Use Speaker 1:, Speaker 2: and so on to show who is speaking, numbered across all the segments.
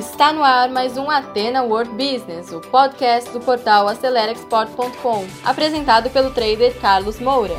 Speaker 1: Está no ar mais um Atena World Business, o podcast do portal AceleraExport.com, apresentado pelo trader Carlos Moura.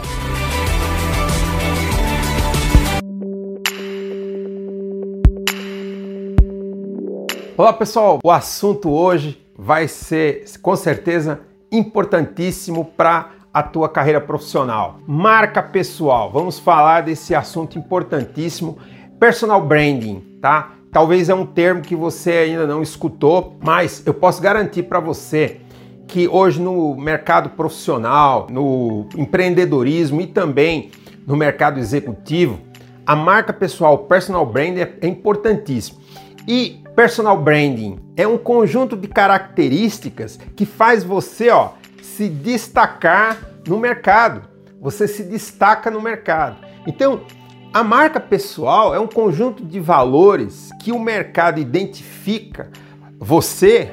Speaker 2: Olá pessoal, o assunto hoje vai ser com certeza importantíssimo para a tua carreira profissional. Marca pessoal. Vamos falar desse assunto importantíssimo, personal branding, tá? Talvez é um termo que você ainda não escutou, mas eu posso garantir para você que hoje no mercado profissional, no empreendedorismo e também no mercado executivo, a marca pessoal, personal branding é importantíssimo. E Personal branding é um conjunto de características que faz você ó, se destacar no mercado. Você se destaca no mercado. Então, a marca pessoal é um conjunto de valores que o mercado identifica você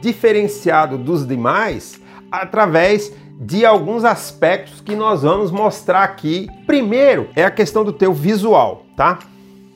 Speaker 2: diferenciado dos demais através de alguns aspectos que nós vamos mostrar aqui. Primeiro é a questão do teu visual, tá?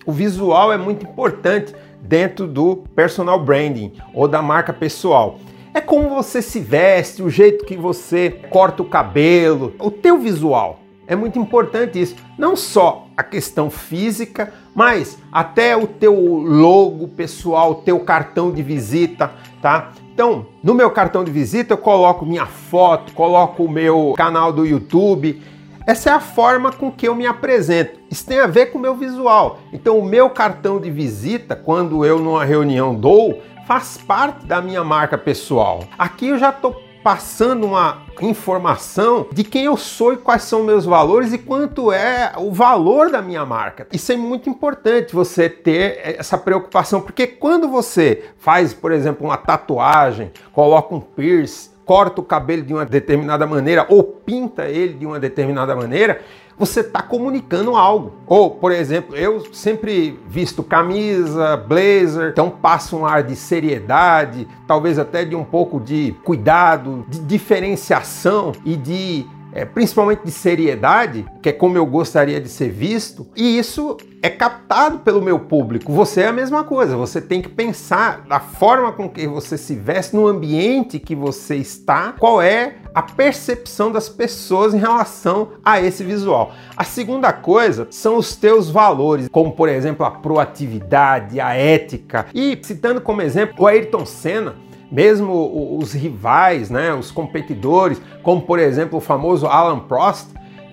Speaker 2: O visual é muito importante dentro do personal branding ou da marca pessoal. É como você se veste, o jeito que você corta o cabelo, o teu visual. É muito importante isso. Não só a questão física, mas até o teu logo pessoal, teu cartão de visita, tá? Então, no meu cartão de visita eu coloco minha foto, coloco o meu canal do YouTube, essa é a forma com que eu me apresento. Isso tem a ver com o meu visual. Então, o meu cartão de visita, quando eu numa reunião dou, faz parte da minha marca pessoal. Aqui eu já estou passando uma informação de quem eu sou e quais são meus valores e quanto é o valor da minha marca. Isso é muito importante você ter essa preocupação, porque quando você faz, por exemplo, uma tatuagem, coloca um piercing, corta o cabelo de uma determinada maneira ou pinta ele de uma determinada maneira, você está comunicando algo. Ou, por exemplo, eu sempre visto camisa, blazer, então passa um ar de seriedade, talvez até de um pouco de cuidado, de diferenciação e de é, principalmente de seriedade, que é como eu gostaria de ser visto, e isso é captado pelo meu público. Você é a mesma coisa, você tem que pensar da forma com que você se veste, no ambiente que você está, qual é a percepção das pessoas em relação a esse visual. A segunda coisa são os teus valores, como por exemplo a proatividade, a ética. E citando como exemplo o Ayrton Senna, mesmo os rivais, né, os competidores, como por exemplo o famoso Alan Prost,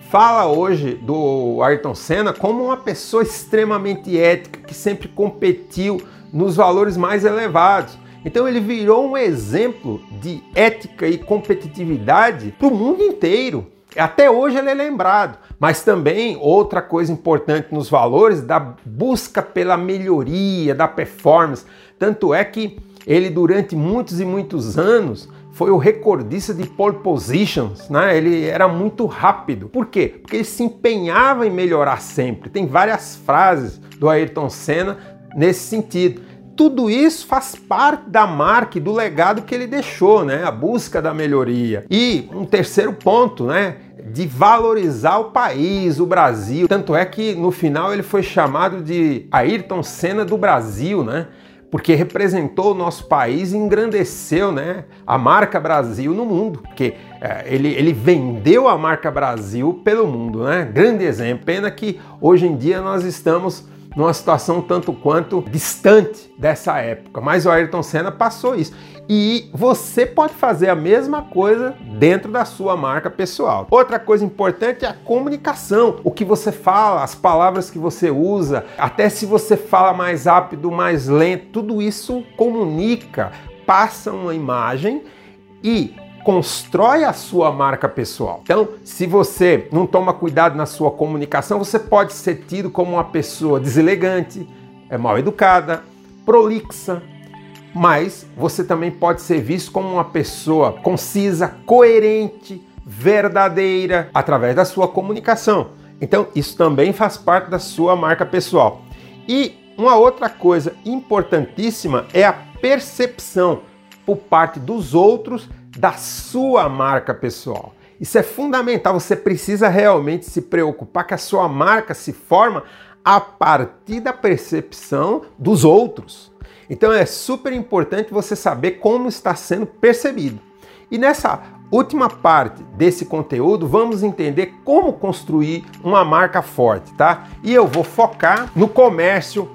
Speaker 2: fala hoje do Ayrton Senna como uma pessoa extremamente ética que sempre competiu nos valores mais elevados. Então ele virou um exemplo de ética e competitividade para o mundo inteiro. Até hoje ele é lembrado, mas também outra coisa importante nos valores da busca pela melhoria da performance. Tanto é que ele, durante muitos e muitos anos, foi o recordista de pole positions, né? Ele era muito rápido. Por quê? Porque ele se empenhava em melhorar sempre. Tem várias frases do Ayrton Senna nesse sentido. Tudo isso faz parte da marca e do legado que ele deixou, né? A busca da melhoria. E um terceiro ponto, né? De valorizar o país, o Brasil. Tanto é que no final ele foi chamado de Ayrton Senna do Brasil, né? porque representou o nosso país e engrandeceu né, a marca Brasil no mundo, porque é, ele, ele vendeu a marca Brasil pelo mundo, né? Grande exemplo. Pena que hoje em dia nós estamos numa situação tanto quanto distante dessa época, mas o Ayrton Senna passou isso. E você pode fazer a mesma coisa dentro da sua marca pessoal. Outra coisa importante é a comunicação. O que você fala, as palavras que você usa, até se você fala mais rápido, mais lento, tudo isso comunica, passa uma imagem e constrói a sua marca pessoal. Então, se você não toma cuidado na sua comunicação, você pode ser tido como uma pessoa deselegante, é mal educada, prolixa, mas você também pode ser visto como uma pessoa concisa, coerente, verdadeira através da sua comunicação. Então, isso também faz parte da sua marca pessoal. E uma outra coisa importantíssima é a percepção por parte dos outros da sua marca pessoal. Isso é fundamental, você precisa realmente se preocupar que a sua marca se forma a partir da percepção dos outros. Então é super importante você saber como está sendo percebido. E nessa última parte desse conteúdo, vamos entender como construir uma marca forte, tá? E eu vou focar no comércio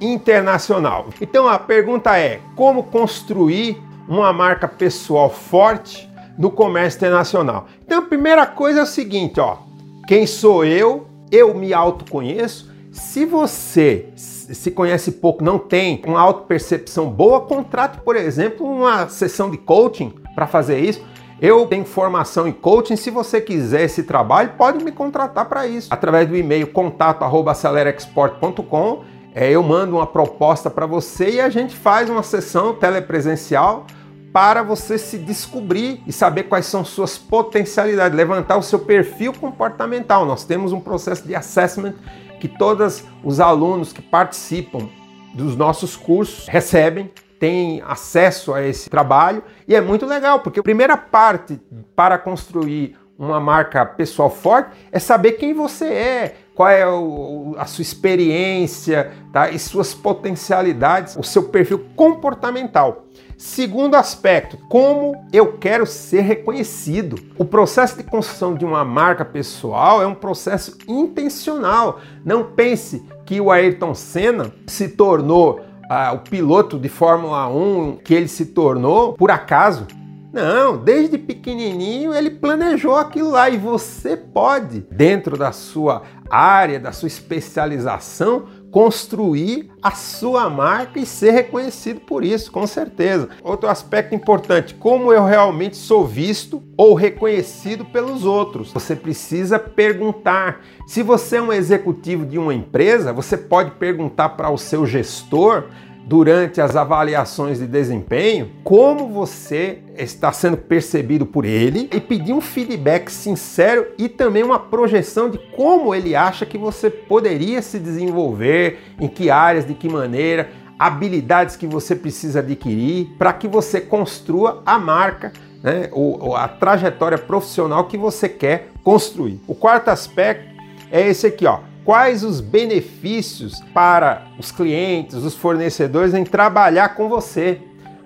Speaker 2: internacional. Então a pergunta é: como construir uma marca pessoal forte no comércio internacional? Então a primeira coisa é o seguinte, ó: quem sou eu? Eu me autoconheço. Se você se conhece pouco, não tem uma autopercepção boa, contrate, por exemplo, uma sessão de coaching para fazer isso. Eu tenho formação em coaching. Se você quiser esse trabalho, pode me contratar para isso. Através do e-mail contato@acelerexport.com, é, eu mando uma proposta para você e a gente faz uma sessão telepresencial para você se descobrir e saber quais são suas potencialidades, levantar o seu perfil comportamental. Nós temos um processo de assessment que todos os alunos que participam dos nossos cursos recebem, têm acesso a esse trabalho e é muito legal, porque a primeira parte para construir uma marca pessoal forte é saber quem você é, qual é o, a sua experiência tá? e suas potencialidades, o seu perfil comportamental. Segundo aspecto, como eu quero ser reconhecido. O processo de construção de uma marca pessoal é um processo intencional. Não pense que o Ayrton Senna se tornou ah, o piloto de Fórmula 1 que ele se tornou por acaso. Não, desde pequenininho ele planejou aquilo lá e você pode, dentro da sua área, da sua especialização, construir a sua marca e ser reconhecido por isso, com certeza. Outro aspecto importante, como eu realmente sou visto ou reconhecido pelos outros. Você precisa perguntar. Se você é um executivo de uma empresa, você pode perguntar para o seu gestor durante as avaliações de desempenho como você está sendo percebido por ele e pedir um feedback sincero e também uma projeção de como ele acha que você poderia se desenvolver, em que áreas, de que maneira, habilidades que você precisa adquirir para que você construa a marca né, ou, a trajetória profissional que você quer construir. O quarto aspecto é esse aqui, ó quais os benefícios para os clientes, os fornecedores em trabalhar com você.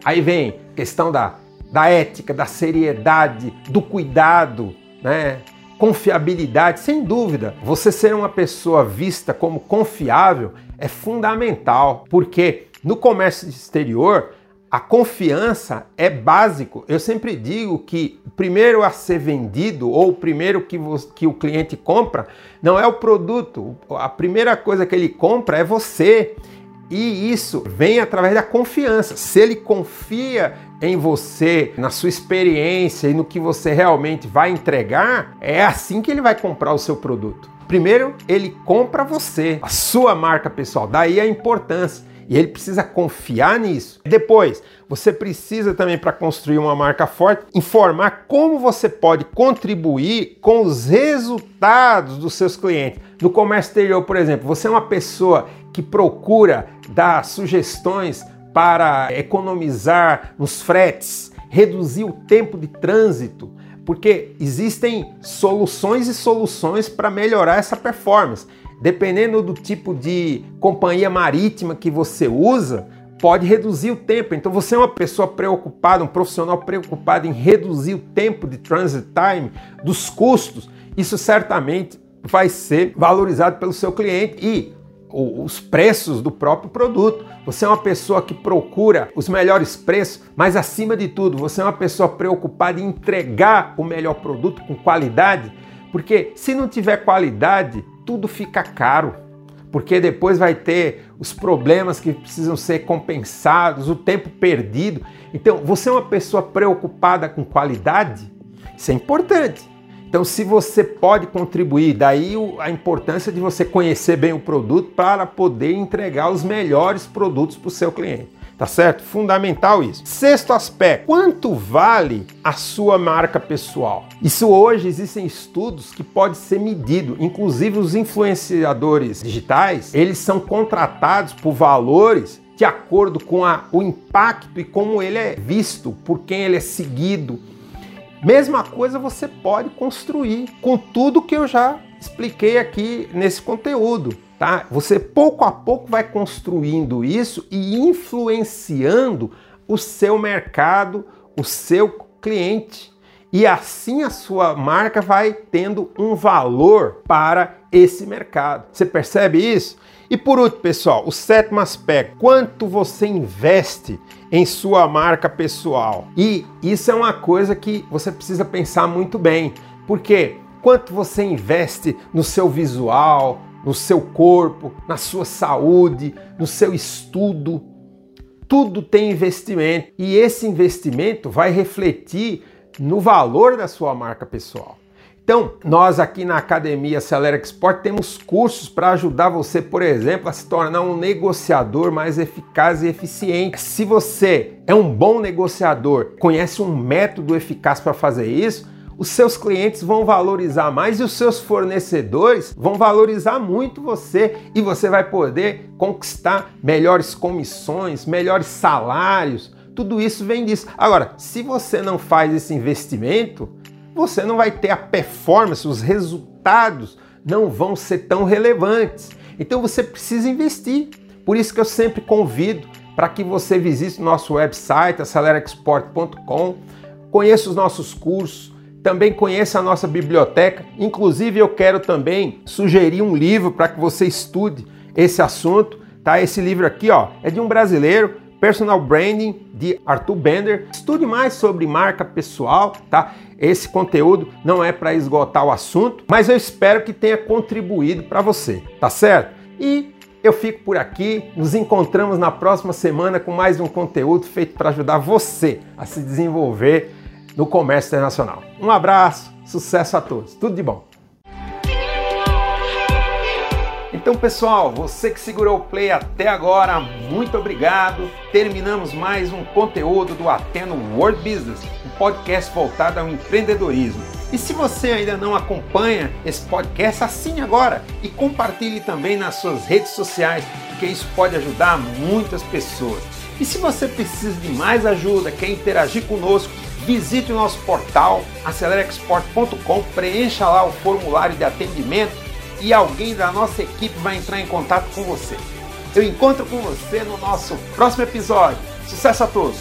Speaker 2: Aí vem questão da, da ética, da seriedade, do cuidado, né? Confiabilidade, sem dúvida. Você ser uma pessoa vista como confiável é fundamental, porque no comércio exterior a confiança é básico. Eu sempre digo que o primeiro a ser vendido ou o primeiro que, que o cliente compra não é o produto. A primeira coisa que ele compra é você. E isso vem através da confiança. Se ele confia em você, na sua experiência e no que você realmente vai entregar, é assim que ele vai comprar o seu produto. Primeiro, ele compra você, a sua marca pessoal. Daí a importância. E ele precisa confiar nisso. Depois, você precisa também, para construir uma marca forte, informar como você pode contribuir com os resultados dos seus clientes. No comércio exterior, por exemplo, você é uma pessoa que procura dar sugestões para economizar nos fretes, reduzir o tempo de trânsito, porque existem soluções e soluções para melhorar essa performance. Dependendo do tipo de companhia marítima que você usa, pode reduzir o tempo. Então você é uma pessoa preocupada, um profissional preocupado em reduzir o tempo de transit time, dos custos, isso certamente vai ser valorizado pelo seu cliente e os preços do próprio produto. Você é uma pessoa que procura os melhores preços, mas acima de tudo, você é uma pessoa preocupada em entregar o melhor produto com qualidade, porque se não tiver qualidade, tudo fica caro, porque depois vai ter os problemas que precisam ser compensados, o tempo perdido. Então, você é uma pessoa preocupada com qualidade? Isso é importante. Então, se você pode contribuir, daí a importância de você conhecer bem o produto para poder entregar os melhores produtos para o seu cliente. Tá certo? Fundamental isso. Sexto aspecto: quanto vale a sua marca pessoal? Isso hoje existem estudos que pode ser medido. Inclusive os influenciadores digitais, eles são contratados por valores de acordo com a, o impacto e como ele é visto, por quem ele é seguido. Mesma coisa você pode construir com tudo que eu já expliquei aqui nesse conteúdo. Tá? Você pouco a pouco vai construindo isso e influenciando o seu mercado, o seu cliente. E assim a sua marca vai tendo um valor para esse mercado. Você percebe isso? E por último, pessoal, o sétimo aspecto: quanto você investe em sua marca pessoal. E isso é uma coisa que você precisa pensar muito bem, porque quanto você investe no seu visual, no seu corpo, na sua saúde, no seu estudo, tudo tem investimento e esse investimento vai refletir no valor da sua marca pessoal. Então, nós aqui na Academia Acelera Export temos cursos para ajudar você, por exemplo, a se tornar um negociador mais eficaz e eficiente. Se você é um bom negociador, conhece um método eficaz para fazer isso, os seus clientes vão valorizar mais e os seus fornecedores vão valorizar muito você e você vai poder conquistar melhores comissões, melhores salários. Tudo isso vem disso. Agora, se você não faz esse investimento, você não vai ter a performance, os resultados não vão ser tão relevantes. Então você precisa investir. Por isso que eu sempre convido para que você visite nosso website, acelerexport.com, conheça os nossos cursos, também conheça a nossa biblioteca. Inclusive, eu quero também sugerir um livro para que você estude esse assunto. Tá? Esse livro aqui ó, é de um brasileiro, Personal Branding, de Arthur Bender. Estude mais sobre marca pessoal, tá? Esse conteúdo não é para esgotar o assunto, mas eu espero que tenha contribuído para você, tá certo? E eu fico por aqui, nos encontramos na próxima semana com mais um conteúdo feito para ajudar você a se desenvolver no comércio internacional. Um abraço, sucesso a todos, tudo de bom. Então, pessoal, você que segurou o play até agora, muito obrigado. Terminamos mais um conteúdo do Ateno World Business, um podcast voltado ao empreendedorismo. E se você ainda não acompanha esse podcast, assine agora e compartilhe também nas suas redes sociais, porque isso pode ajudar muitas pessoas. E se você precisa de mais ajuda, quer interagir conosco, visite o nosso portal acelerexport.com, preencha lá o formulário de atendimento e alguém da nossa equipe vai entrar em contato com você. Eu encontro com você no nosso próximo episódio. Sucesso a todos!